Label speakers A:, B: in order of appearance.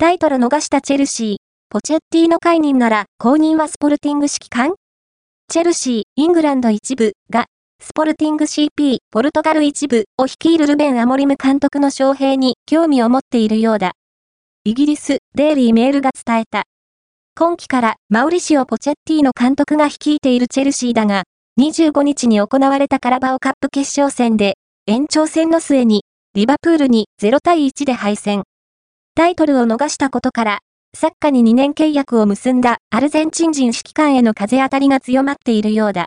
A: タイトル逃したチェルシー、ポチェッティの解任なら後任はスポルティング指揮官？チェルシー、イングランド一部が、スポルティング CP、ポルトガル一部を率いるルベン・アモリム監督の招聘に興味を持っているようだ。イギリス、デイリーメールが伝えた。今季からマウリシオ・ポチェッティの監督が率いているチェルシーだが、25日に行われたカラバオカップ決勝戦で、延長戦の末に、リバプールに0対1で敗戦。タイトルを逃したことから、サッカーに2年契約を結んだアルゼンチン人指揮官への風当たりが強まっているようだ。